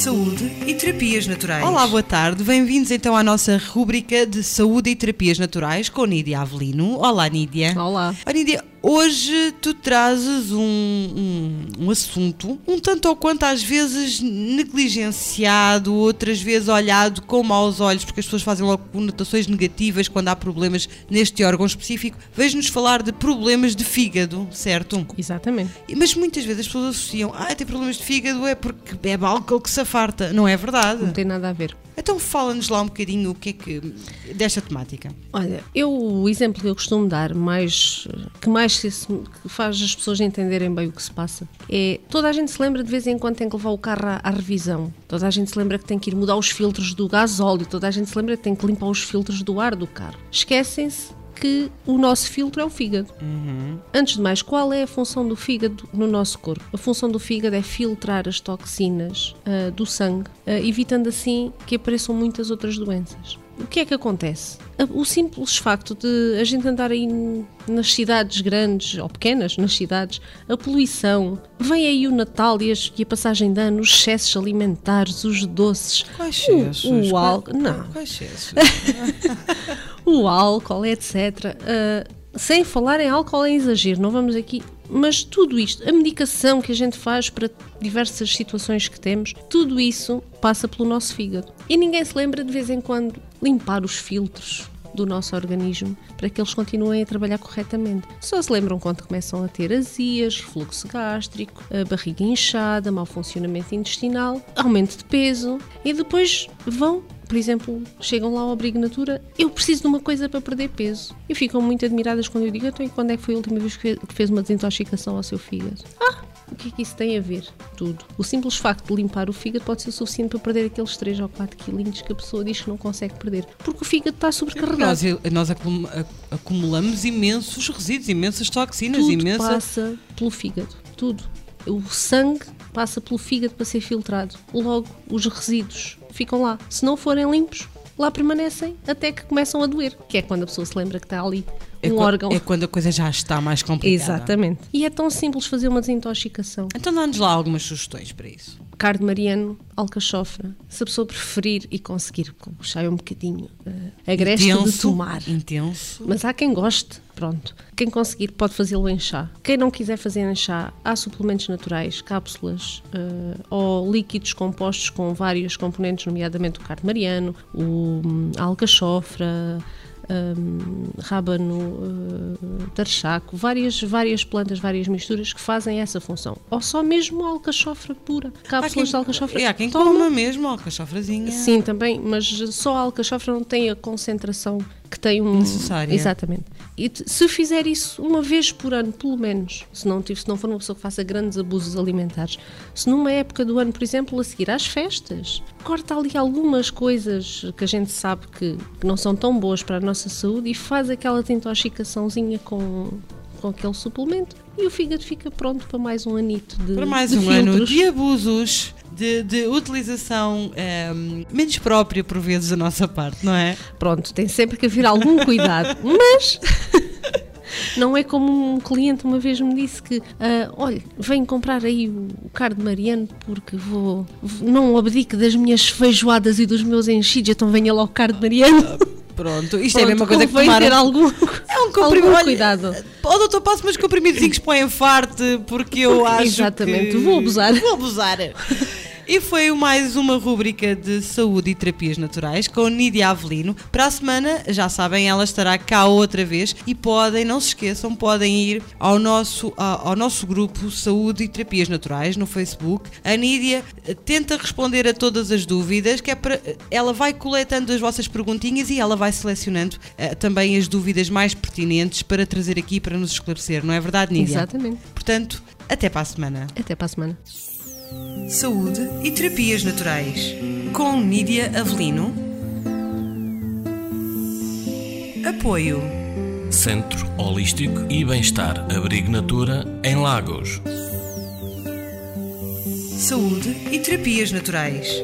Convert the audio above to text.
Saúde e terapias naturais. Olá, boa tarde. Bem-vindos então à nossa rúbrica de saúde e terapias naturais com Nídia Avelino. Olá, Nídia. Olá. Oh, Nídia, hoje tu trazes um, um, um assunto um tanto ou quanto às vezes negligenciado, outras vezes olhado com maus olhos, porque as pessoas fazem logo conotações negativas quando há problemas neste órgão específico. Vejo-nos falar de problemas de fígado, certo? Exatamente. Mas muitas vezes as pessoas associam, ah, tem problemas de fígado é porque bebe álcool que se afarta. Não é verdade? Não tem nada a ver. Então fala-nos lá um bocadinho o que é que desta temática. Olha, eu o exemplo que eu costumo dar, mais que mais que faz as pessoas entenderem bem o que se passa, é toda a gente se lembra de vez em quando tem que levar o carro à, à revisão. Toda a gente se lembra que tem que ir mudar os filtros do gasóleo, toda a gente se lembra que tem que limpar os filtros do ar do carro. Esquecem-se que o nosso filtro é o fígado. Antes de mais, qual é a função do fígado no nosso corpo? A função do fígado é filtrar as toxinas ah, do sangue, ah, evitando assim que apareçam muitas outras doenças. O que é que acontece? O simples facto de a gente andar aí nas cidades grandes ou pequenas, nas cidades, a poluição, vem aí o Natal e, as- e a passagem de ano, os excessos alimentares, os doces, Quais o, excessos? o álcool. Quais- Não, Quais excessos? o álcool, etc. Ah, sem falar em álcool em exagero, não vamos aqui. Mas tudo isto, a medicação que a gente faz para diversas situações que temos, tudo isso passa pelo nosso fígado. E ninguém se lembra de vez em quando limpar os filtros do nosso organismo para que eles continuem a trabalhar corretamente. Só se lembram quando começam a ter azias, refluxo gástrico, barriga inchada, mau funcionamento intestinal, aumento de peso e depois vão por exemplo, chegam lá ao abrigo natura, eu preciso de uma coisa para perder peso. E ficam muito admiradas quando eu digo, então e quando é que foi a última vez que fe- que fez uma desintoxicação ao seu fígado? Ah, o que é que isso tem a ver? Tudo. O simples facto de limpar o fígado pode ser suficiente para perder aqueles 3 ou 4 quilinhos que a pessoa diz que não consegue perder. Porque o fígado está sobrecarregado. nós nós acum- a- acumulamos imensos resíduos, imensas toxinas, Tudo imensa. passa pelo fígado. Tudo. O sangue passa pelo fígado para ser filtrado. Logo, os resíduos ficam lá. Se não forem limpos, lá permanecem até que começam a doer. Que é quando a pessoa se lembra que está ali É um órgão. É quando a coisa já está mais complicada. Exatamente. E é tão simples fazer uma desintoxicação. Então dá-nos lá algumas sugestões para isso. Carne mariano, alcachofra. Se a pessoa preferir e conseguir puxar um bocadinho uh, a gresta de Intenso, tomar. Intenso. Mas há quem goste, pronto. Quem conseguir pode fazê-lo em chá. Quem não quiser fazer em chá, há suplementos naturais, cápsulas eh, ou líquidos compostos com vários componentes, nomeadamente o carne mariano, o, hum, a alcachofra, hum, rábano, eh, tarchaco, várias, várias plantas, várias misturas que fazem essa função. Ou só mesmo alcachofra pura. Cápsulas quem, de alcachofra. é, há quem Toma. coma mesmo alcachofrazinha. Sim, também, mas só a alcachofra não tem a concentração que tem um. Necessária. Exatamente. E se fizer isso uma vez por ano, pelo menos, se não, tive- se não for uma pessoa que faça grandes abusos alimentares, se numa época do ano, por exemplo, a seguir às festas, corta ali algumas coisas que a gente sabe que, que não são tão boas para a nossa saúde e faz aquela desintoxicaçãozinha com, com aquele suplemento e o fígado fica pronto para mais um anito de Para mais de um ano filtros. de abusos, de, de utilização ehm, menos própria por vezes da nossa parte, não é? Pronto, tem sempre que haver algum cuidado, mas não é como um cliente uma vez me disse que, ah, olha, venho comprar aí o, o carne mariano porque vou, não abdique das minhas feijoadas e dos meus enchidos, então venha logo carne mariano. Pronto, isto é a mesma Pronto, coisa que tomar ter um- algum, É um comprimido. algum cuidado. Ó, doutor, passo meus comprimidos para enfarte, porque eu acho Exatamente, que... vou abusar. Vou abusar. E foi mais uma rúbrica de saúde e terapias naturais com Nídia Avelino. Para a semana, já sabem, ela estará cá outra vez e podem, não se esqueçam, podem ir ao nosso, ao nosso grupo Saúde e Terapias Naturais no Facebook. A Nídia eh, tenta responder a todas as dúvidas, que é para, ela vai coletando as vossas perguntinhas e ela vai selecionando eh, também as dúvidas mais pertinentes para trazer aqui para nos esclarecer, não é verdade, Nídia? Exatamente. Portanto, até para a semana. Até para a semana. Saúde e terapias naturais. Com Nídia Avelino. Apoio. Centro Holístico e Bem-Estar Abrigo Natura em Lagos. Saúde e terapias naturais.